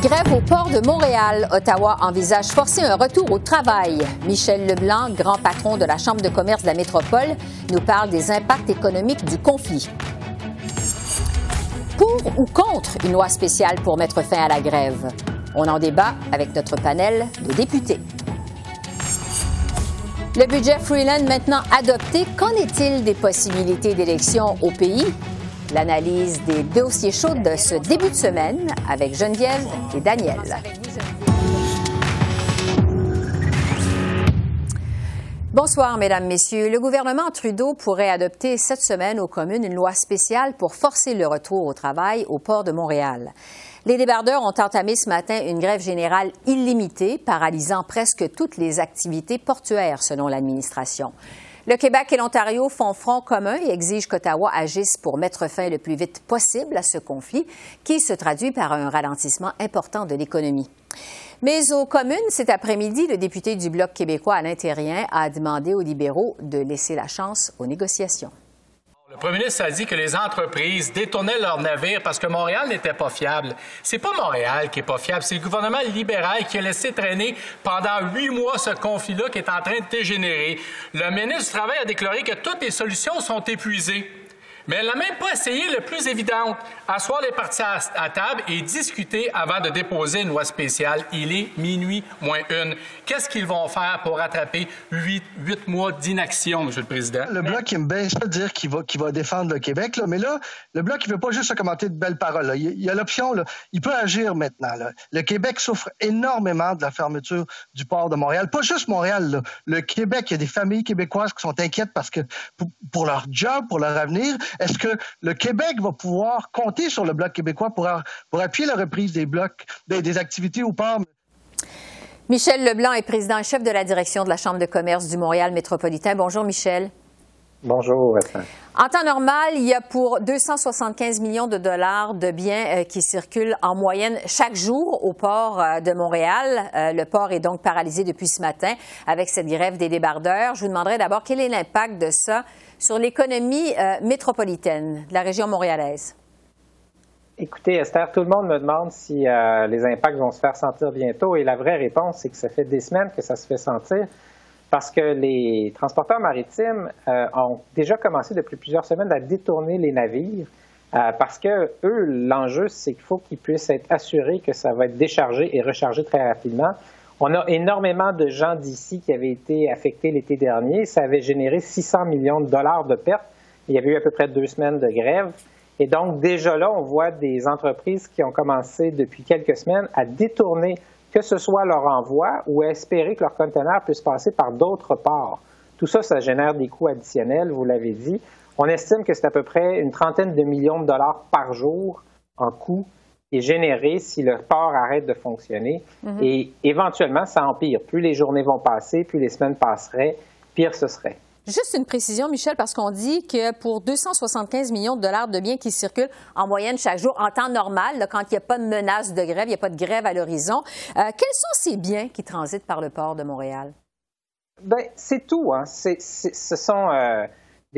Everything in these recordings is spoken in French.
Grève au port de Montréal. Ottawa envisage forcer un retour au travail. Michel Leblanc, grand patron de la Chambre de commerce de la métropole, nous parle des impacts économiques du conflit. Pour ou contre une loi spéciale pour mettre fin à la grève? On en débat avec notre panel de députés. Le budget Freeland maintenant adopté, qu'en est-il des possibilités d'élection au pays? L'analyse des dossiers chauds de ce début de semaine avec Geneviève et Daniel. Bonsoir, Mesdames, Messieurs. Le gouvernement Trudeau pourrait adopter cette semaine aux communes une loi spéciale pour forcer le retour au travail au port de Montréal. Les débardeurs ont entamé ce matin une grève générale illimitée, paralysant presque toutes les activités portuaires, selon l'administration. Le Québec et l'Ontario font front commun et exigent qu'Ottawa agisse pour mettre fin le plus vite possible à ce conflit qui se traduit par un ralentissement important de l'économie. Mais aux communes, cet après-midi, le député du Bloc québécois Alain Terrien a demandé aux libéraux de laisser la chance aux négociations. Le premier ministre a dit que les entreprises détournaient leurs navires parce que Montréal n'était pas fiable. C'est pas Montréal qui est pas fiable, c'est le gouvernement libéral qui a laissé traîner pendant huit mois ce conflit-là qui est en train de dégénérer. Le ministre du Travail a déclaré que toutes les solutions sont épuisées. Mais elle n'a même pas essayé le plus évident, asseoir les parties à, table et discuter avant de déposer une loi spéciale. Il est minuit moins une. Qu'est-ce qu'ils vont faire pour rattraper huit, mois d'inaction, M. le Président? Le Bloc il me baisse pas de dire qu'il va, défendre le Québec, là, mais là, le Bloc, il veut pas juste se commenter de belles paroles. Il, y a l'option, il peut agir maintenant. Le Québec souffre énormément de la fermeture du port de Montréal. Pas juste Montréal. Le Québec, il y a des familles québécoises qui sont inquiètes parce que pour leur job, pour leur avenir, est-ce que le Québec va pouvoir compter sur le Bloc québécois pour, pour appuyer la reprise des blocs, des, activités ou pas? Michel Leblanc est président et chef de la direction de la Chambre de commerce du Montréal métropolitain. Bonjour, Michel. Bonjour, En temps normal, il y a pour 275 millions de dollars de biens euh, qui circulent en moyenne chaque jour au port euh, de Montréal. Euh, le port est donc paralysé depuis ce matin avec cette grève des débardeurs. Je vous demanderai d'abord quel est l'impact de ça sur l'économie euh, métropolitaine de la région montréalaise? Écoutez, Esther, tout le monde me demande si euh, les impacts vont se faire sentir bientôt. Et la vraie réponse, c'est que ça fait des semaines que ça se fait sentir parce que les transporteurs maritimes euh, ont déjà commencé depuis plusieurs semaines à détourner les navires parce que eux, l'enjeu, c'est qu'il faut qu'ils puissent être assurés que ça va être déchargé et rechargé très rapidement. On a énormément de gens d'ici qui avaient été affectés l'été dernier. Ça avait généré 600 millions de dollars de pertes. Il y avait eu à peu près deux semaines de grève. Et donc, déjà là, on voit des entreprises qui ont commencé depuis quelques semaines à détourner que ce soit leur envoi ou à espérer que leur conteneur puisse passer par d'autres ports. Tout ça, ça génère des coûts additionnels, vous l'avez dit. On estime que c'est à peu près une trentaine de millions de dollars par jour en coûts est généré si le port arrête de fonctionner. Mhm. Et éventuellement, ça empire. Plus les journées vont passer, plus les semaines passeraient, pire ce serait. Juste une précision, Michel, parce qu'on dit que pour 275 millions de dollars de biens qui circulent en moyenne chaque jour en temps normal, quand il n'y a pas de menace de grève, il n'y a pas de grève à l'horizon, euh, quels sont ces biens qui transitent par le port de Montréal? Bien, c'est tout. Hein. ce sont euh,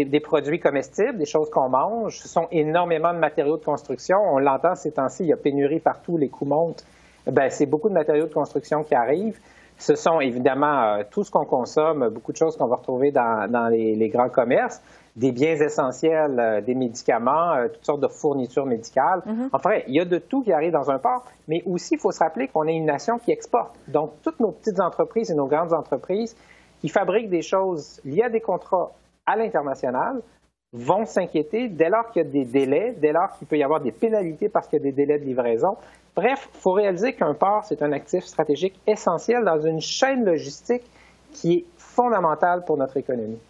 des, produits comestibles, des choses qu'on mange. Ce sont énormément de matériaux de construction. On l'entend ces temps-ci, il y a pénurie partout, les coûts montent. Ben, c'est beaucoup de matériaux de construction qui arrivent. Ce sont évidemment euh, tout ce qu'on consomme, beaucoup de choses qu'on va retrouver dans, les, grands commerces, des biens essentiels, euh, des médicaments, euh, toutes sortes de fournitures médicales. Mm-hmm. Enfin, il y a de tout qui arrive dans un port, mais aussi il faut se rappeler qu'on est une nation qui exporte. Donc, toutes nos petites entreprises et nos grandes entreprises qui fabriquent des choses liées à des contrats à l'international vont s'inquiéter dès lors qu'il y a des délais, dès lors qu'il peut y avoir des pénalités parce qu'il y a des délais de livraison. Bref, il faut réaliser qu'un port, c'est un actif stratégique essentiel dans une chaîne logistique qui est fondamentale pour notre économie.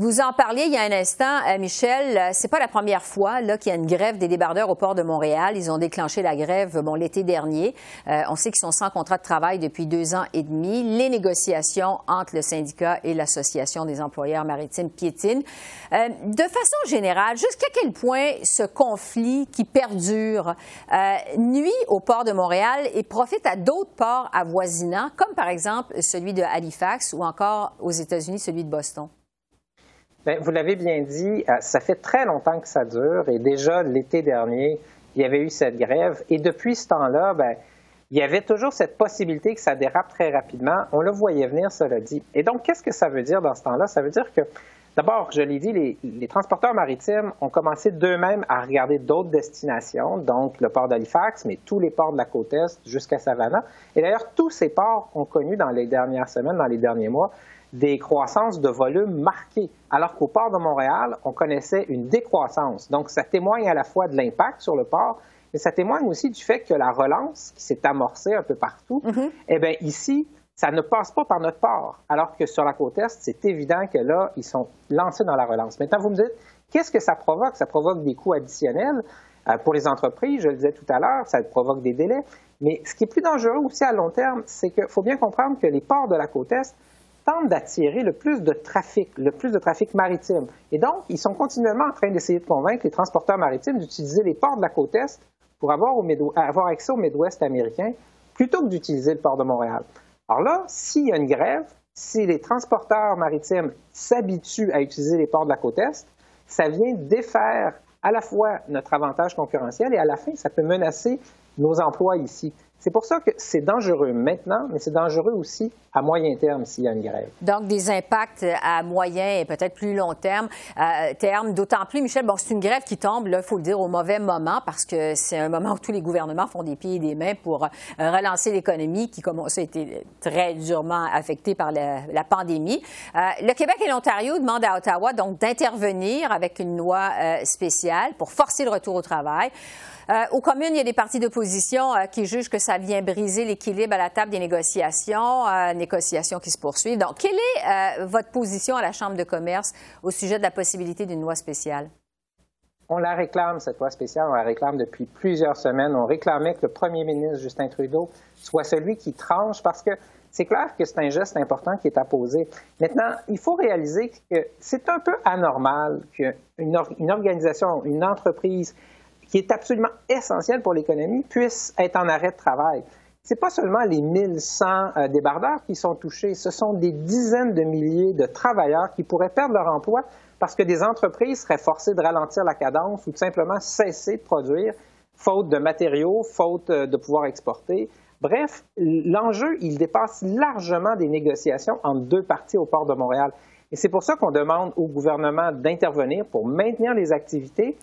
Vous en parliez il y a un instant, euh, Michel. Euh, c'est pas la première fois là qu'il y a une grève des débardeurs au port de Montréal. Ils ont déclenché la grève bon l'été dernier. Euh, on sait qu'ils sont sans contrat de travail depuis deux ans et demi. Les négociations entre le syndicat et l'association des employeurs maritimes piétinent. de façon générale, jusqu'à quel point ce conflit qui perdure nuit au port de Montréal et profite à d'autres ports avoisinants, comme par exemple celui de Halifax ou encore aux États-Unis celui de Boston? Bien, vous l'avez bien dit, euh, ça fait très longtemps que ça dure et déjà l'été dernier, il y avait eu cette grève et depuis ce temps-là, ben, il y avait toujours cette possibilité que ça dérape très rapidement. On le voyait venir, cela dit. Et donc, qu'est-ce que ça veut dire dans ce temps-là? Ça veut dire que, d'abord, je l'ai dit, les, les, transporteurs maritimes ont commencé d'eux-mêmes à regarder d'autres destinations, donc le port d'Halifax, mais tous les ports de la côte Est jusqu'à Savannah. Et d'ailleurs, tous ces ports ont connu dans les dernières semaines, dans les derniers mois, des croissances de volume marquées, alors qu'au port de Montréal, on connaissait une décroissance. Donc, ça témoigne à la fois de l'impact sur le port, mais ça témoigne aussi du fait que la relance qui s'est amorcée un peu partout, mm-hmm. eh bien, ici, ça ne passe pas par notre port, alors que sur la côte Est, c'est évident que là, ils sont lancés dans la relance. Maintenant, vous me dites, qu'est-ce que ça provoque? Ça provoque des coûts additionnels euh, pour les entreprises, je le disais tout à l'heure, ça provoque des délais. Mais ce qui est plus dangereux aussi à long terme, c'est qu'il faut bien comprendre que les ports de la côte Est tentent d'attirer le plus de trafic, le plus de trafic maritime. Et donc, ils sont continuellement en train d'essayer de convaincre les transporteurs maritimes d'utiliser les ports de la côte Est pour avoir, avoir accès au Midwest américain plutôt que d'utiliser le port de Montréal. Alors là, s'il y a une grève, si les transporteurs maritimes s'habituent à utiliser les ports de la côte Est, ça vient défaire à la fois notre avantage concurrentiel et à la fin, ça peut menacer nos emplois ici. C'est pour ça que c'est dangereux maintenant, mais c'est dangereux aussi à moyen terme s'il y a une grève. Donc, des impacts à moyen et peut-être plus long terme. Euh, terme D'autant plus, Michel, bon, c'est une grève qui tombe, il faut le dire, au mauvais moment parce que c'est un moment où tous les gouvernements font des pieds et des mains pour euh, relancer l'économie qui, comme on a été très durement affectée par la, pandémie. Euh, le Québec et l'Ontario demandent à Ottawa donc d'intervenir avec une loi spéciale pour forcer le retour au travail. Euh, aux communes, il y a des partis d'opposition euh, qui jugent que ça vient briser l'équilibre à la table des négociations, euh, négociations qui se poursuivent. Donc, quelle est votre position à la Chambre de commerce au sujet de la possibilité d'une loi spéciale? On la réclame, cette loi spéciale, on la réclame depuis plusieurs semaines. On réclamait que le premier ministre, Justin Trudeau, soit celui qui tranche parce que c'est clair que c'est un geste important qui est à poser. Maintenant, il faut réaliser que c'est un peu anormal qu'une une organisation, une entreprise qui est absolument essentiel pour l'économie, puisse être en arrêt de travail. Ce n'est pas seulement les 1100 euh, débardeurs qui sont touchés, ce sont des dizaines de milliers de travailleurs qui pourraient perdre leur emploi parce que des entreprises seraient forcées de ralentir la cadence ou de simplement cesser de produire, faute de matériaux, faute euh, de pouvoir exporter. Bref, l'enjeu, il dépasse largement des négociations entre deux parties au port de Montréal. Et c'est pour ça qu'on demande au gouvernement d'intervenir pour maintenir les activités,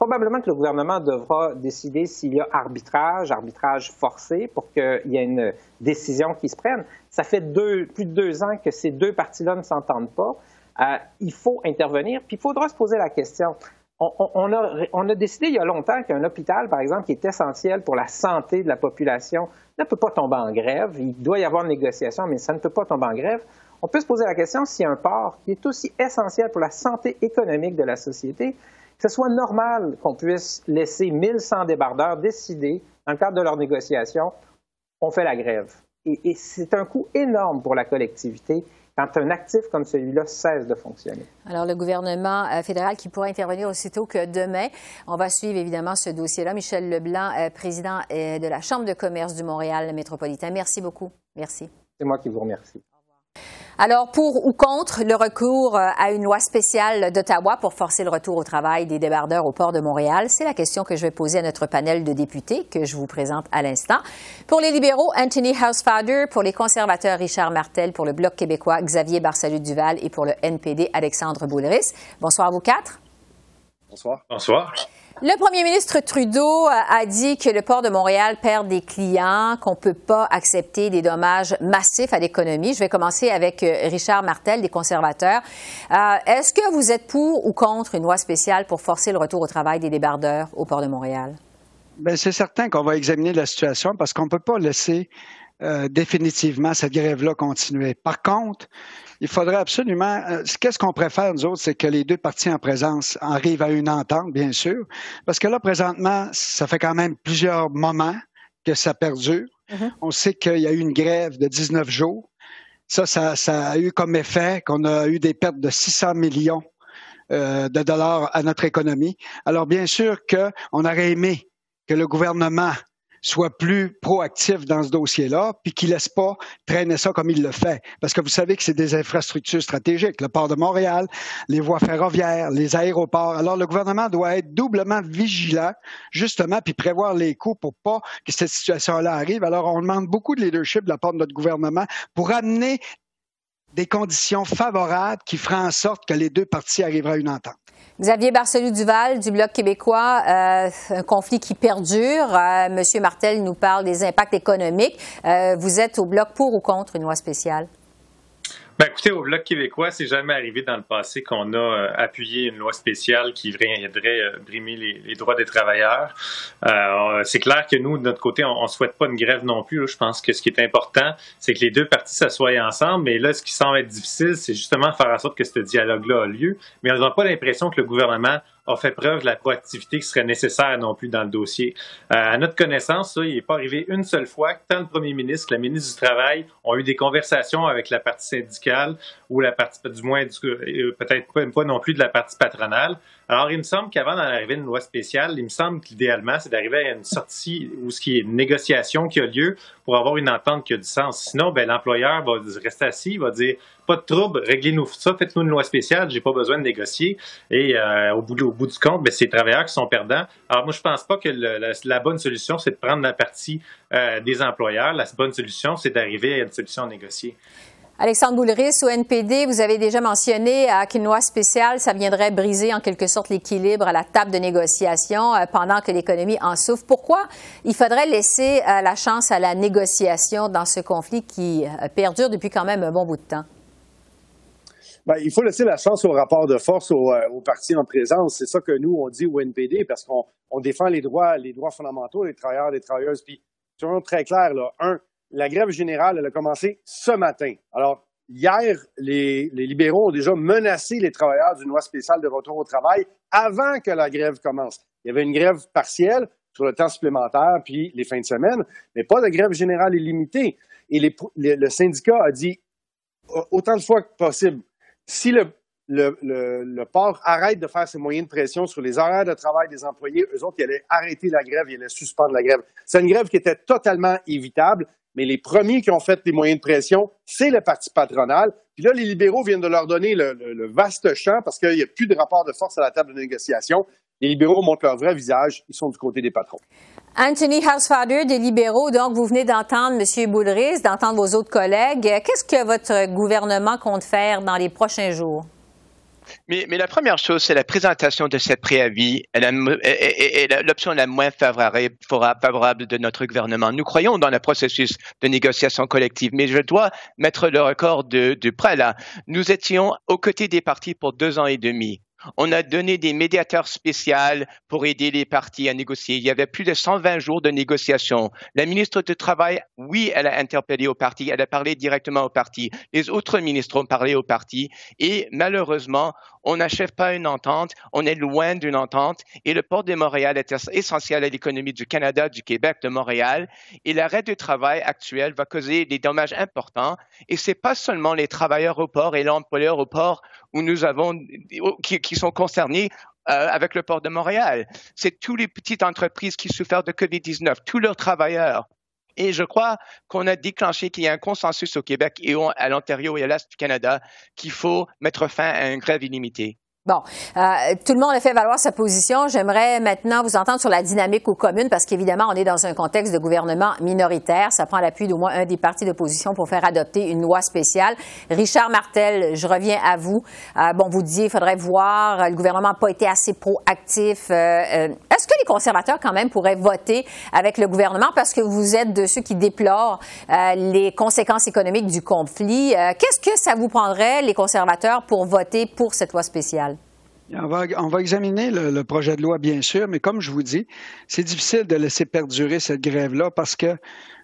Probablement que le gouvernement devra décider s'il y a arbitrage, arbitrage forcé, pour qu'il y ait une décision qui se prenne. Ça fait plus de deux ans que ces deux parties-là ne s'entendent pas. Euh, il faut intervenir, puis il faudra se poser la question. On, a, décidé il y a longtemps qu'un hôpital, par exemple, qui est essentiel pour la santé de la population, ne peut pas tomber en grève. Il doit y avoir une négociation, mais ça ne peut pas tomber en grève. On peut se poser la question si un port qui est aussi essentiel pour la santé économique de la société, que ce soit normal qu'on puisse laisser 1100 débardeurs décider, dans le cadre de leurs négociations, on fait la grève. Et, c'est un coût énorme pour la collectivité quand un actif comme celui-là cesse de fonctionner. Alors, le gouvernement euh, fédéral qui pourra intervenir aussitôt que demain. On va suivre évidemment ce dossier-là. Michel Leblanc, euh, président euh, de la Chambre de commerce du Montréal métropolitain. Merci beaucoup. Merci. C'est moi qui vous remercie. Alors, pour ou contre le recours euh, à une loi spéciale d'Ottawa pour forcer le retour au travail des débardeurs au port de Montréal, c'est la question que je vais poser à notre panel de députés que je vous présente à l'instant. Pour les libéraux, Anthony Housefather, pour les conservateurs, Richard Martel, pour le Bloc québécois, Xavier Barsalut-Duval et pour le NPD, Alexandre Boulris. Bonsoir à vous quatre. Bonsoir. Bonsoir. Le premier ministre Trudeau a dit que le port de Montréal perd des clients, qu'on ne peut pas accepter des dommages massifs à l'économie. Je vais commencer avec euh, Richard Martel, des conservateurs. Euh, est-ce que vous êtes pour ou contre une loi spéciale pour forcer le retour au travail des débardeurs au port de Montréal? Bien, c'est certain qu'on va examiner la situation parce qu'on ne peut pas laisser euh, définitivement cette grève-là continuer. Par contre, il faudrait absolument. Euh, qu'est-ce qu'on préfère, nous autres, c'est que les deux parties en présence arrivent à une entente, bien sûr, parce que là, présentement, ça fait quand même plusieurs moments que ça perdure. Mm-hmm. On sait qu'il y a eu une grève de 19 jours. Ça, ça, ça a eu comme effet qu'on a eu des pertes de 600 millions euh, de dollars à notre économie. Alors, bien sûr qu'on aurait aimé que le gouvernement soit plus proactif dans ce dossier-là, puis qu'il laisse pas traîner ça comme il le fait. Parce que vous savez que c'est des infrastructures stratégiques, le port de Montréal, les voies ferroviaires, les aéroports. Alors, le gouvernement doit être doublement vigilant, justement, puis prévoir les coûts pour pas que cette situation-là arrive. Alors, on demande beaucoup de leadership de la part de notre gouvernement pour amener des conditions favorables qui feraient en sorte que les deux parties arriveraient à une entente. Xavier Barcelou-Duval du Bloc québécois, euh, un conflit qui perdure. Euh, Monsieur Martel nous parle des impacts économiques. Euh, vous êtes au Bloc pour ou contre une loi spéciale? Ben, écoutez, au Bloc québécois, c'est jamais arrivé dans le passé qu'on a euh, appuyé une loi spéciale qui viendrait euh, brimer les, droits des travailleurs. Euh, c'est clair que nous, de notre côté, on ne souhaite pas une grève non plus. Je pense que ce qui est important, c'est que les deux parties s'assoient ensemble. Mais là, ce qui semble être difficile, c'est justement faire en sorte que ce dialogue-là a lieu. Mais on n'a pas l'impression que le gouvernement a fait preuve de la proactivité qui serait nécessaire non plus dans le dossier. Euh, à notre connaissance, ça, il n'est pas arrivé une seule fois que tant le premier ministre que la ministre du Travail ont eu des conversations avec la partie syndicale ou la partie, du moins, euh, peut-être pas non plus de la partie patronale alors, il me semble qu'avant d'en arriver à une loi spéciale, il me semble qu'idéalement, c'est d'arriver à une sortie où ce qui est une négociation qui a lieu pour avoir une entente qui a du sens. Sinon, ben, l'employeur va rester assis, va dire pas de trouble, réglez-nous ça, faites-nous une loi spéciale, j'ai pas besoin de négocier. Et euh, au, bout, au, bout, du compte, ben, c'est les travailleurs qui sont perdants. Alors, moi, je pense pas que la, bonne solution, c'est de prendre la partie euh, des employeurs. La bonne solution, c'est d'arriver à une solution négociée. Alexandre Boulris, au NPD, vous avez déjà mentionné qu'une loi spéciale, ça viendrait briser en quelque sorte l'équilibre à la table de négociation euh, pendant que l'économie en souffre. Pourquoi il faudrait laisser euh, la chance à la négociation dans ce conflit qui euh, perdure depuis quand même un bon bout de temps? Bien, il faut laisser la chance au rapport de force aux, partis en présence. C'est ça que nous, on dit au NPD parce qu'on défend les droits, les droits fondamentaux des travailleurs, des travailleuses. Puis, soyons très clair, là. Un, la grève générale, elle a commencé ce matin. Alors, hier, les, libéraux ont déjà menacé les travailleurs d'une loi spéciale de retour au travail avant que la grève commence. Il y avait une grève partielle sur le temps supplémentaire puis les fins de semaine, mais pas de grève générale illimitée. Et le syndicat a dit autant de fois que possible, si le, port arrête de faire ses moyens de pression sur les horaires de travail des employés, eux autres, ils allaient arrêter la grève, ils allaient suspendre la grève. C'est une grève qui était totalement évitable mais les premiers qui ont fait des moyens de pression, c'est le parti patronal. Puis là, les libéraux viennent de leur donner le, vaste champ parce qu'il n'y a plus de rapport de force à la table de négociation. Les libéraux montrent leur vrai visage, ils sont du côté des patrons. Anthony Housefather des libéraux, donc vous venez d'entendre M. Boulris, d'entendre vos autres collègues. Qu'est-ce que votre gouvernement compte faire dans les prochains jours? Mais, la première chose, c'est la présentation de cette préavis et, l'option la moins favorable, de notre gouvernement. Nous croyons dans le processus de négociation collective, mais je dois mettre le record de près là. Nous étions aux côtés des partis pour deux ans et demi. On a donné des médiateurs spéciaux pour aider les partis à négocier. Il y avait plus de 120 jours de négociation. La ministre du Travail, oui, elle a interpellé au parti, elle a parlé directement au parti. Les autres ministres ont parlé au parti et malheureusement, on n'achève pas une entente, on est loin d'une entente et le port de Montréal est essentiel à l'économie du Canada, du Québec, de Montréal et l'arrêt du travail actuel va causer des dommages importants et c'est pas seulement les travailleurs au port et l'employeur au port où nous avons qui, sont concernés euh, avec le port de Montréal. C'est toutes les petites entreprises qui souffrent de COVID-19, tous leurs travailleurs. Et je crois qu'on a déclenché qu'il y a un consensus au Québec et à l'Ontario et à l'Est du Canada qu'il faut mettre fin à une grève illimitée. Bon, euh, tout le monde a fait valoir sa position. J'aimerais maintenant vous entendre sur la dynamique aux communes parce qu'évidemment, on est dans un contexte de gouvernement minoritaire. Ça prend l'appui d'au moins un des partis d'opposition pour faire adopter une loi spéciale. Richard Martel, je reviens à vous. Euh, bon, vous disiez, il faudrait voir, le gouvernement n'a pas été assez proactif. Euh, est-ce que les conservateurs, quand même, pourraient voter avec le gouvernement parce que vous êtes de ceux qui déplorent les conséquences économiques du conflit? Qu'est-ce que ça vous prendrait, les conservateurs, pour voter pour cette loi spéciale? On va, examiner le, projet de loi, bien sûr, mais comme je vous dis, c'est difficile de laisser perdurer cette grève-là parce que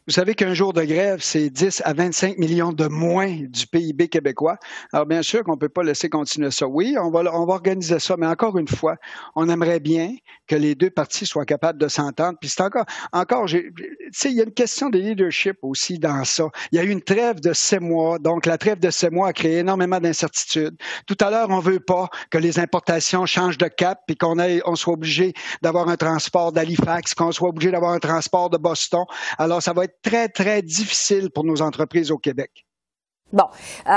Vous savez qu'un jour de grève, c'est 10 à 25 millions de moins du PIB québécois. Alors, bien sûr qu'on ne peut pas laisser continuer ça. Oui, on va, on va organiser ça, mais encore une fois, on aimerait bien que les deux parties soient capables de s'entendre. Puis c'est encore, encore, tu sais, il y a une question de leadership aussi dans ça. Il y a eu une trêve de sept mois. Donc, la trêve de sept mois a créé énormément d'incertitudes. Tout à l'heure, on veut pas que les importations changent de cap puis qu'on on soit obligé d'avoir un transport d'Halifax, qu'on soit obligé d'avoir un transport de Boston. Alors, ça va être très, très difficile pour nos entreprises au Québec. Bon, euh,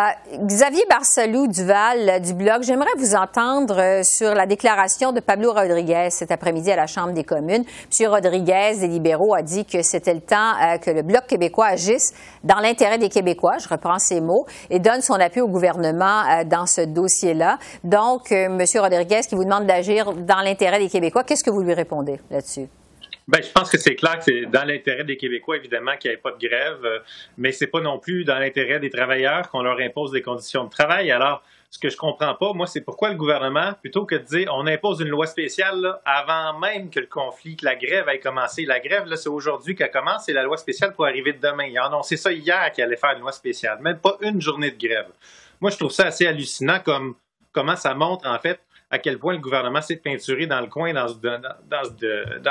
Xavier Barcelou Duval euh, du Bloc, j'aimerais vous entendre euh, sur la déclaration de Pablo Rodriguez cet après-midi à la Chambre des communes. Monsieur Rodriguez des libéraux a dit que c'était le temps que le Bloc québécois agisse dans l'intérêt des Québécois, je reprends ses mots, et donne son appui au gouvernement dans ce dossier-là. Donc, Monsieur Rodriguez qui vous demande d'agir dans l'intérêt des Québécois, qu'est-ce que vous lui répondez là-dessus? Ben, je pense que c'est clair que c'est dans l'intérêt des Québécois, évidemment, qu'il n'y ait pas de grève, euh, mais c'est pas non plus dans l'intérêt des travailleurs qu'on leur impose des conditions de travail. Alors, ce que je comprends pas, moi, c'est pourquoi le gouvernement, plutôt que de dire on impose une loi spéciale avant même que le conflit, que la grève ait commencé. La grève, là, c'est aujourd'hui qu'elle commence et la loi spéciale pour arriver demain. Ils ont annoncé ça hier qu'il allait faire une loi spéciale, même pas une journée de grève. Moi, je trouve ça assez hallucinant comme comment ça montre, en fait, à quel point le gouvernement s'est peinturé dans le coin dans,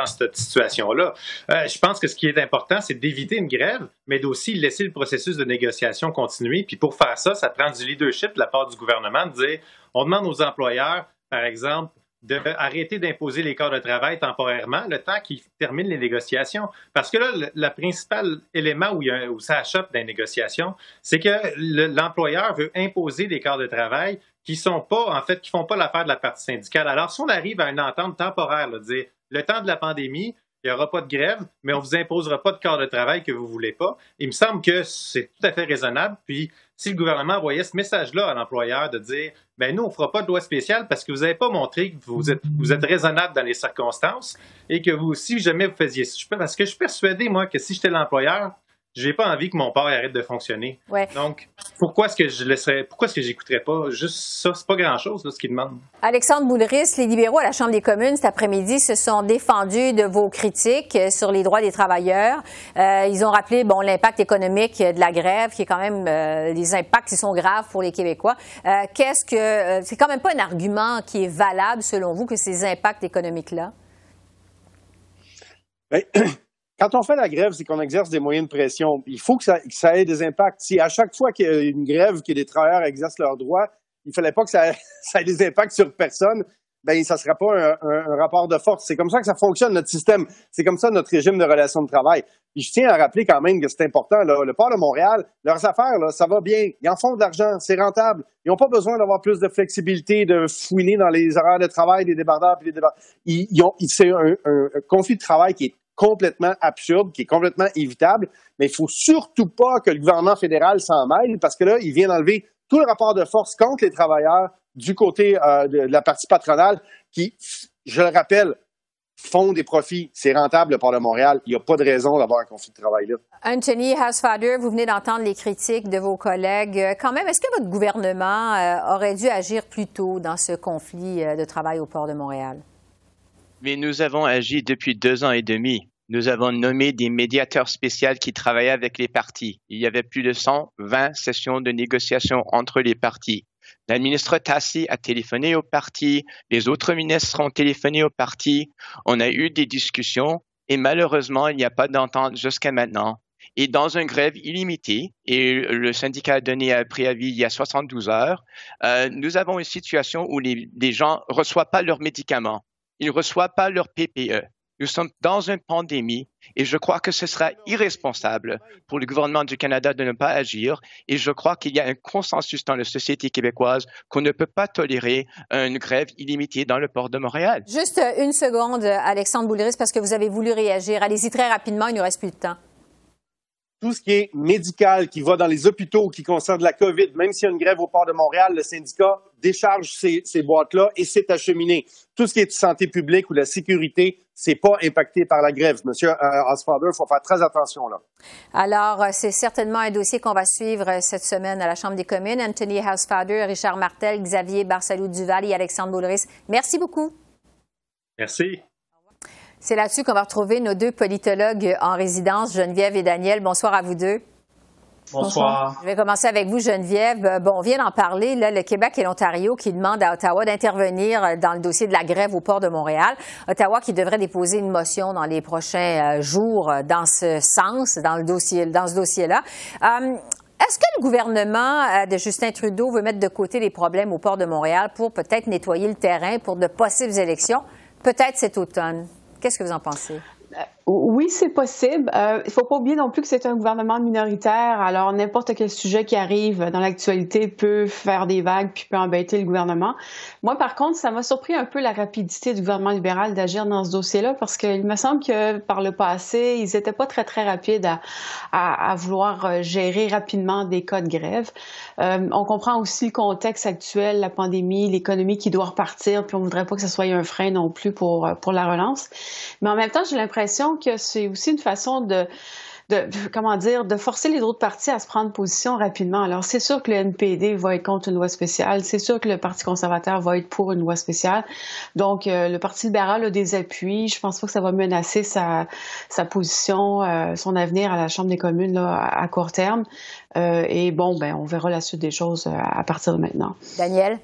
cette situation-là. Euh, je pense que ce qui est important, c'est d'éviter une grève, mais d'aussi laisser le processus de négociation continuer. Puis pour faire ça, ça prend du leadership de la part du gouvernement de dire, on demande aux employeurs, par exemple, d'arrêter d'imposer les corps de travail temporairement le temps qu'ils terminent les négociations. Parce que là, le, principal élément où, il a, où ça achoppe dans les négociations, c'est que l'employeur veut imposer des corps de travail qui sont pas, en fait, qui font pas l'affaire de la partie syndicale. Alors, si on arrive à une entente temporaire, là, dire le temps de la pandémie, il n'y aura pas de grève, mais on ne vous imposera pas de corps de travail que vous ne voulez pas. Il me semble que c'est tout à fait raisonnable. Puis, si le gouvernement envoyait ce message-là à l'employeur de dire, ben nous, on ne fera pas de loi spéciale parce que vous n'avez pas montré que vous êtes, vous êtes raisonnable dans les circonstances et que vous, si jamais vous faisiez ça, parce que je suis persuadé, moi, que si j'étais l'employeur, j'ai pas envie que mon port arrête de fonctionner. Donc, pourquoi est-ce que je laisserais, pourquoi est-ce que j'écouterais pas? Juste ça, c'est pas grand-chose, ce qu'ils demandent. Alexandre Boulris, les libéraux à la Chambre des communes cet après-midi se sont défendus de vos critiques euh, sur les droits des travailleurs. Euh, ils ont rappelé, bon, l'impact économique de la grève, qui est quand même, euh, les impacts qui sont graves pour les Québécois. qu'est-ce que, c'est quand même pas un argument qui est valable, selon vous, que ces impacts économiques-là? Ben, quand on fait la grève, c'est qu'on exerce des moyens de pression. Il faut que ça, ait des impacts. Si à chaque fois qu'il y a une grève, que les travailleurs exercent leurs droits, il ne fallait pas que ça, ait des impacts sur personne, ben ça ne sera pas un, rapport de force. C'est comme ça que ça fonctionne, notre système. C'est comme ça notre régime de relations de travail. Puis je tiens à rappeler quand même que c'est important. Le port de Montréal, leurs affaires, ça va bien. Ils en font de l'argent, c'est rentable. Ils n'ont pas besoin d'avoir plus de flexibilité, de fouiner dans les horaires de travail des débardeurs. Puis les Ils, ont, c'est un, un conflit de travail qui est complètement absurde, qui est complètement évitable, mais il faut surtout pas que le gouvernement fédéral s'en mêle parce que là, il vient d'enlever tout le rapport de force contre les travailleurs du côté euh, de la partie patronale qui, je le rappelle, font des profits. C'est rentable par le Montréal. Il n'y a pas de raison d'avoir un conflit de travail là. Anthony Housefather, vous venez d'entendre les critiques de vos collègues. Euh, quand même, est-ce que votre gouvernement euh, aurait dû agir plus tôt dans ce conflit de travail au port de Montréal? Mais nous avons agi depuis deux ans et demi. Nous avons nommé des médiateurs spéciaux qui travaillaient avec les partis. Il y avait plus de 120 sessions de négociation entre les partis. La ministre Tassi a téléphoné aux partis, les autres ministres ont téléphoné aux partis. On a eu des discussions et malheureusement, il n'y a pas d'entente jusqu'à maintenant. Et dans une grève illimitée, et le syndicat a donné un préavis il y a 72 heures, euh, nous avons une situation où les gens ne reçoivent pas leurs médicaments ils ne reçoivent pas leur PPE. Nous sommes dans une pandémie et je crois que ce sera irresponsable pour le gouvernement du Canada de ne pas agir et je crois qu'il y a un consensus dans la société québécoise qu'on ne peut pas tolérer une grève illimitée dans le port de Montréal. Juste une seconde, Alexandre Boulris, parce que vous avez voulu réagir. Allez-y très rapidement, il ne nous reste plus de temps tout ce qui est médical, qui va dans les hôpitaux, qui concerne la COVID, même s'il y a une grève au port de Montréal, le syndicat décharge ces, boîtes-là et c'est acheminé. Tout ce qui est santé publique ou la sécurité, c'est pas impacté par la grève. Monsieur euh, Osfader, il faut faire très attention là. Alors, euh, c'est certainement un dossier qu'on va suivre euh, cette semaine à la Chambre des communes. Anthony Housefather, Richard Martel, Xavier Barsalou-Duval et Alexandre Boulris. Merci beaucoup. Merci. C'est là-dessus qu'on va retrouver nos deux politologues en résidence, Geneviève et Daniel. Bonsoir à vous deux. Bonsoir. Je vais commencer avec vous, Geneviève. Euh, bon, on vient d'en parler, là, le Québec et l'Ontario qui demandent à Ottawa d'intervenir euh, dans le dossier de la grève au port de Montréal. Ottawa qui devrait déposer une motion dans les prochains euh, jours dans ce sens, dans le dossier, dans ce dossier-là. est-ce que le gouvernement de Justin Trudeau veut mettre de côté les problèmes au port de Montréal pour peut-être nettoyer le terrain pour de possibles élections, peut-être cet automne? Qu'est-ce que vous en pensez? Oui, c'est possible. Euh, il faut pas oublier non plus que c'est un gouvernement minoritaire. Alors, n'importe quel sujet qui arrive dans l'actualité peut faire des vagues puis peut embêter le gouvernement. Moi, par contre, ça m'a surpris un peu la rapidité du gouvernement libéral d'agir dans ce dossier-là parce qu'il me semble que par le passé, ils étaient pas très, très rapides à, à, à vouloir euh, gérer rapidement des cas de grève. Euh, on comprend aussi le contexte actuel, la pandémie, l'économie qui doit repartir, puis on voudrait pas que ce soit un frein non plus pour, pour la relance. Mais en même temps, j'ai l'impression que c'est aussi une façon de, de, comment dire, de forcer les autres partis à se prendre position rapidement. Alors, c'est sûr que le NPD va être contre une loi spéciale. C'est sûr que le Parti conservateur va être pour une loi spéciale. Donc, euh, le Parti libéral a des appuis. Je pense pas que ça va menacer sa, sa position, euh, son avenir à la Chambre des communes là, à, court terme. Euh, et bon, ben, on verra la suite des choses à partir de maintenant. Daniel?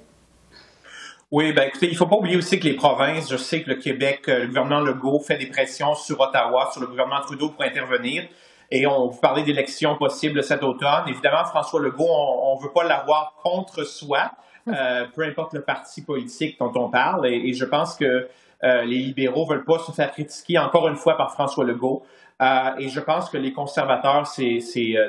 Oui, ben écoutez, il faut pas oublier aussi que les provinces, je sais que le Québec, euh, le gouvernement Legault fait des pressions sur Ottawa, sur le gouvernement Trudeau pour intervenir. Et on vous parlait d'élections possibles cet automne. Évidemment, François Legault, on ne veut pas l'avoir contre soi, euh, peu importe le parti politique dont on parle. Et, je pense que euh, les libéraux veulent pas se faire critiquer encore une fois par François Legault. et je pense que les conservateurs, c'est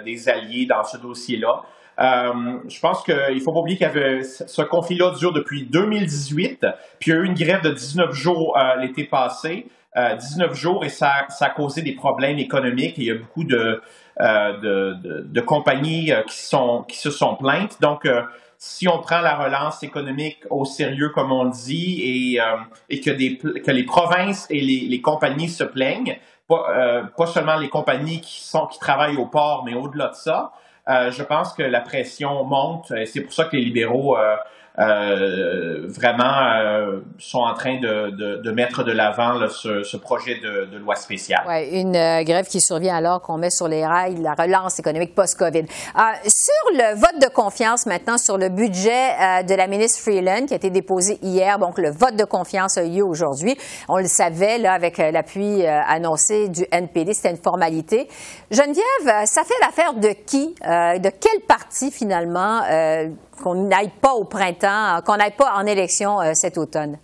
des alliés dans ce dossier-là. Euh, je pense qu'il faut pas oublier avait ce conflit-là dure depuis 2018, puis il y a eu une grève de 19 jours euh, l'été passé, 19 euh, jours, et ça, ça, a causé des problèmes économiques. Il y a beaucoup de, de, compagnies qui, sont, qui se sont plaintes. Donc, si on prend la relance économique au sérieux, comme on dit, et, et que, des, que les provinces et les, les compagnies se plaignent, pas, pas, seulement les compagnies qui, sont, qui travaillent au port, mais au-delà de ça, je pense que la pression monte. et C'est pour ça que les libéraux euh, vraiment euh, sont en train de, de, mettre de l'avant ce, projet de, de, loi spéciale. Ouais, une euh, grève qui survient alors qu'on met sur les rails la relance économique post-COVID. sur le vote de confiance maintenant sur le budget de la ministre Freeland qui a été déposé hier, donc le vote de confiance a eu lieu aujourd'hui. On le savait là avec l'appui annoncé du NPD, c'était une formalité. Geneviève, ça fait l'affaire de qui, de quel parti finalement qu'on n'aille pas au printemps, qu'on n'aille pas en élection euh, cet automne.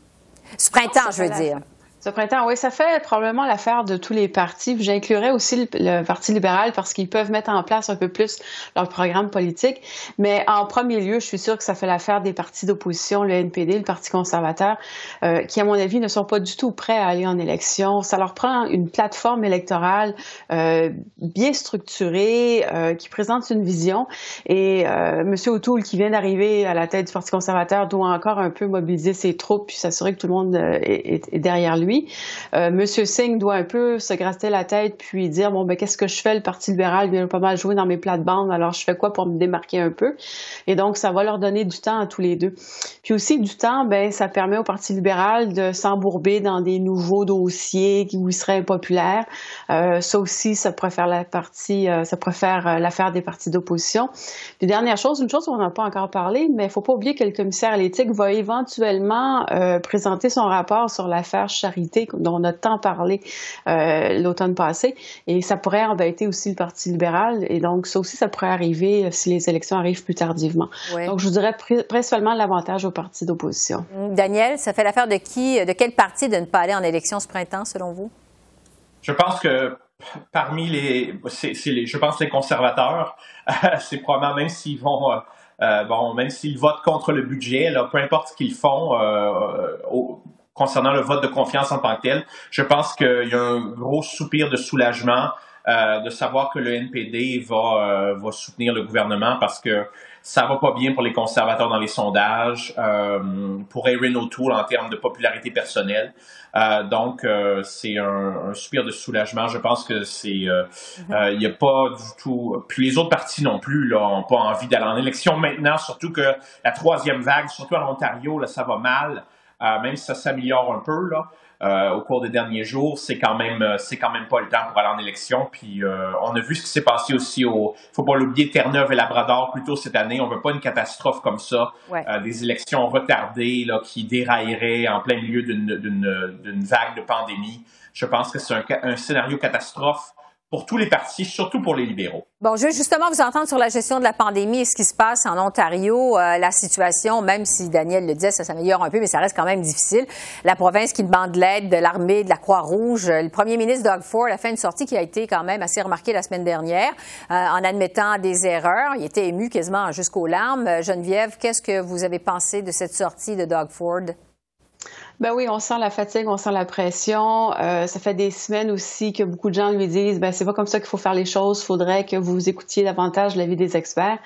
Ce printemps, je veux dire. Ce printemps, oui, ça fait probablement l'affaire de tous les partis. J'inclurais aussi le, Parti libéral parce qu'ils peuvent mettre en place un peu plus leur programme politique. Mais en premier lieu, je suis sûre que ça fait l'affaire des partis d'opposition, le NPD, le Parti conservateur, euh, qui, à mon avis, ne sont pas du tout prêts à aller en élection. Ça leur prend une plateforme électorale euh, bien structurée, euh, qui présente une vision. Et euh, M. O'Toole, qui vient d'arriver à la tête du Parti conservateur, doit encore un peu mobiliser ses troupes puis s'assurer que tout le monde euh, est, est derrière lui. Euh, Monsieur Singh doit un peu se gratter la tête puis dire bon ben qu'est-ce que je fais? Le Parti libéral vient pas mal jouer dans mes plates-bandes alors je fais quoi pour me démarquer un peu? Et donc ça va leur donner du temps à tous les deux. Puis aussi du temps ben ça permet au Parti libéral de s'embourber dans des nouveaux dossiers qui lui seraient impopulaires. Euh, ça aussi ça préfère la partie euh, ça préfère l'affaire des partis d'opposition. Puis dernière chose une chose on n'a pas encore parlé mais il faut pas oublier que le commissaire à l'éthique va éventuellement présenter son rapport sur l'affaire Charité dont on a tant parlé euh, l'automne passé. Et ça pourrait embêter aussi le Parti libéral. Et donc, ça aussi, ça pourrait arriver euh, si les élections arrivent plus tardivement. Donc, je vous dirais principalement l'avantage au parti d'opposition. Daniel, ça fait l'affaire de qui, de quel parti de ne pas aller en élection ce printemps, selon vous? Je pense que parmi les, les je pense les conservateurs, c'est probablement même s'ils vont, euh, bon, même s'ils votent contre le budget, là, peu importe ce qu'ils font, concernant le vote de confiance en tant que tel. Je pense qu'il y a un gros soupir de soulagement euh, de savoir que le NPD va, euh, va soutenir le gouvernement parce que ça va pas bien pour les conservateurs dans les sondages, euh, pour Erin O'Toole en termes de popularité personnelle. Euh, donc, euh, c'est un, un, soupir de soulagement. Je pense que c'est, il n'y a pas du tout. Puis les autres partis non plus là, ont pas envie d'aller en élection maintenant, surtout que la troisième vague, surtout en Ontario, là, ça va mal. Même si ça s'améliore un peu là, euh, au cours des derniers jours, c'est quand même euh, c'est quand même pas le temps pour aller en élection. Puis euh, on a vu ce qui s'est passé aussi au faut pas l'oublier Terre-Neuve et Labrador plus tôt cette année. On veut pas une catastrophe comme ça, des élections retardées là qui dérailleraient en plein milieu d'une vague de pandémie. Je pense que c'est un, un scénario catastrophe pour tous les partis, surtout pour les libéraux. Bon, je veux justement vous entendre sur la gestion de la pandémie et ce qui se passe en Ontario. Euh, la situation, même si Daniel le disait, ça s'améliore un peu, mais ça reste quand même difficile. La province qui demande l'aide de l'armée, de la Croix-Rouge. Le premier ministre Doug Ford a fait une sortie qui a été quand même assez remarquée la semaine dernière euh, en admettant des erreurs. Il était ému quasiment jusqu'aux larmes. Geneviève, qu'est-ce que vous avez pensé de cette sortie de Doug Ford? Ben oui, on sent la fatigue, on sent la pression. Euh, ça fait des semaines aussi que beaucoup de gens lui disent, ben c'est pas comme ça qu'il faut faire les choses. Faudrait que vous écoutiez davantage l'avis des experts.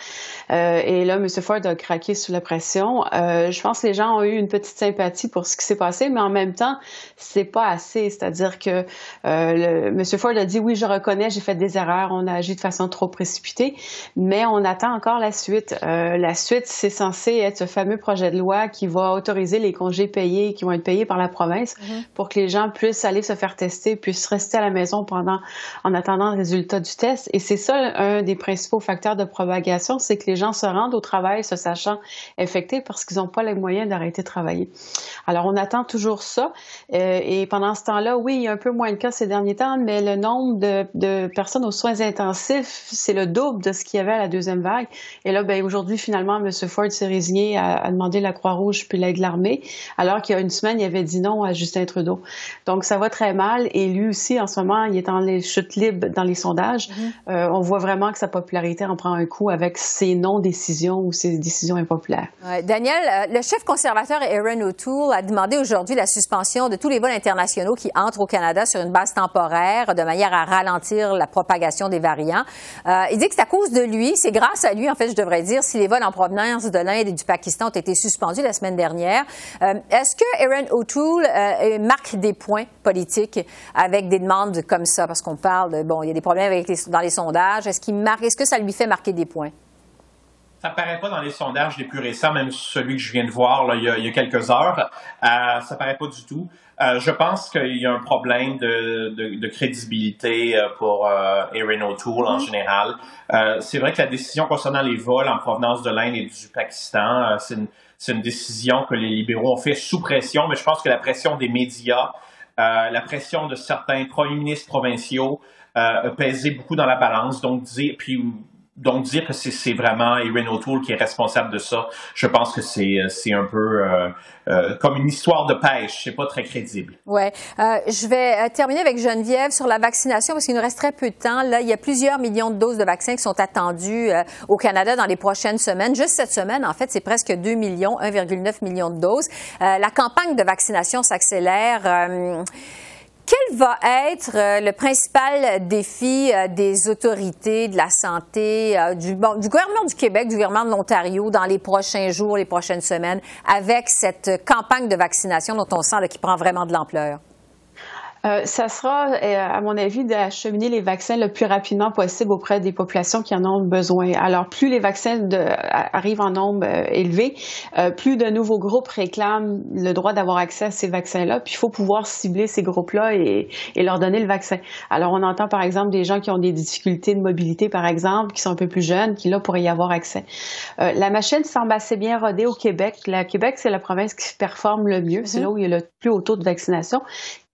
Euh, et là, M. Ford a craqué sous la pression. Euh, je pense que les gens ont eu une petite sympathie pour ce qui s'est passé, mais en même temps, c'est pas assez. C'est-à-dire que euh, M. Ford a dit, oui, je reconnais, j'ai fait des erreurs, on a agi de façon trop précipitée, mais on attend encore la suite. Euh, la suite, c'est censé être ce fameux projet de loi qui va autoriser les congés payés qui vont être payé par la province mhm. pour que les gens puissent aller se faire tester, puissent rester à la maison pendant, en attendant le résultat du test. Et c'est ça un des principaux facteurs de propagation, c'est que les gens se rendent au travail se sachant infectés parce qu'ils n'ont pas les moyens d'arrêter de travailler. Alors, on attend toujours ça. Euh, et pendant ce temps-là, oui, il y a un peu moins de cas ces derniers temps, mais le nombre de, de personnes aux soins intensifs, c'est le double de ce qu'il y avait à la deuxième vague. Et là, ben, aujourd'hui, finalement, M. Ford s'est résigné à, à demander la Croix-Rouge puis l'aide de l'armée, alors qu'il y a une semaine, il avait dit non à Justin Trudeau. Donc, ça va très mal. Et lui aussi, en ce moment, il est en les chutes libres dans les sondages. Mm-hmm. Euh, on voit vraiment que sa popularité en prend un coup avec ses non-décisions ou ses décisions impopulaires. Daniel, euh, le chef conservateur Aaron O'Toole a demandé aujourd'hui la suspension de tous les vols internationaux qui entrent au Canada sur une base temporaire de manière à ralentir la propagation des variants. Euh, il dit que c'est à cause de lui, c'est grâce à lui, en fait, je devrais dire, si les vols en provenance de l'Inde et du Pakistan ont été suspendus la semaine dernière. Est-ce que Aaron O'Toole euh, marque des points politiques avec des demandes comme ça, parce qu'on parle, de, bon, il y a des problèmes avec dans les sondages. Est-ce qu'il marque, est-ce que ça lui fait marquer des points? Ça paraît pas dans les sondages les plus récents, même celui que je viens de voir là, il, y a, quelques heures. Euh, ça paraît pas du tout. Euh, je pense qu'il y a un problème de, crédibilité euh, pour Erin O'Toole en mm-hmm. général. c'est vrai que la décision concernant les vols en provenance de l'Inde et du Pakistan, c'est une c'est une décision que les libéraux ont fait sous pression, mais je pense que la pression des médias, euh, la pression de certains premiers ministres provinciaux euh, a pesé beaucoup dans la balance. Donc, puis donc dire que c'est vraiment Erin O'Toole qui est responsable de ça, je pense que c'est euh, un peu euh, euh, comme une histoire de pêche, c'est pas très crédible. Ouais, euh, je vais terminer avec Geneviève sur la vaccination parce qu'il nous reste très peu de temps. Là, il y a plusieurs millions de doses de vaccins qui sont attendues au Canada dans les prochaines semaines. Juste cette semaine, en fait, c'est presque 2 millions, 1,9 million de doses. la campagne de vaccination s'accélère. Quel va être euh, le principal défi euh, des autorités de la santé, euh, du, gouvernement du Québec, du gouvernement de l'Ontario dans les prochains jours, les prochaines semaines, avec cette campagne de vaccination dont on sent qui prend vraiment de l'ampleur? Euh, ça sera, euh, à mon avis, d'acheminer les vaccins le plus rapidement possible auprès des populations qui en ont besoin. Alors, plus les vaccins de, arrivent en nombre euh, élevé, plus de nouveaux groupes réclament le droit d'avoir accès à ces vaccins-là. Puis, il faut pouvoir cibler ces groupes-là et, et, leur donner le vaccin. Alors, on entend, par exemple, des gens qui ont des difficultés de mobilité, par exemple, qui sont un peu plus jeunes, qui, là, pourraient y avoir accès. la machine semble assez bien rodée au Québec. Le Québec, c'est la province qui performe le mieux. C'est mm-hmm. là où il y a le plus haut taux de vaccination.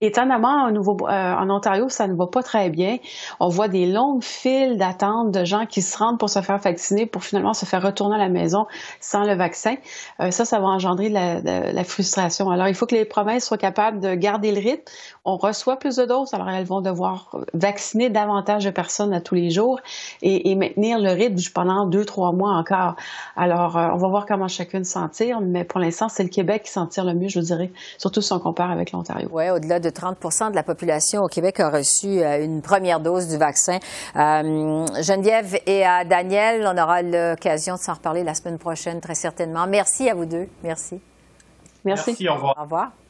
Étonnamment, euh, en Ontario, ça ne va pas très bien. On voit des longues files d'attente de gens qui se rendent pour se faire vacciner pour finalement se faire retourner à la maison sans le vaccin. Euh, ça, ça va engendrer de la, la, frustration. Alors, il faut que les provinces soient capables de garder le rythme. On reçoit plus de doses, alors elles vont devoir vacciner davantage de personnes à tous les jours et, et maintenir le rythme pendant deux, trois mois encore. Alors, euh, on va voir comment chacune s'en tire, mais pour l'instant, c'est le Québec qui s'en tire le mieux, je dirais, surtout si on compare avec l'Ontario. Oui, au-delà de 30 de la population au Québec a reçu euh, une première dose du vaccin. Euh, Geneviève et à Daniel, on aura l'occasion de s'en reparler la semaine prochaine, très certainement. Merci à vous deux. Merci. Merci. Merci au revoir. Au revoir.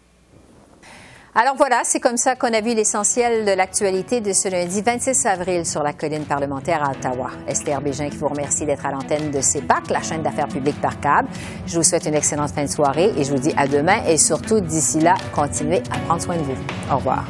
Alors voilà, c'est comme ça qu'on a vu l'essentiel de l'actualité de ce lundi 26 avril sur la colline parlementaire à Ottawa. Esther Bégin qui vous remercie d'être à l'antenne de CEPAC, la chaîne d'affaires publiques par câble. Je vous souhaite une excellente fin de soirée et je vous dis à demain et surtout d'ici là, continuez à prendre soin de vous. Au revoir.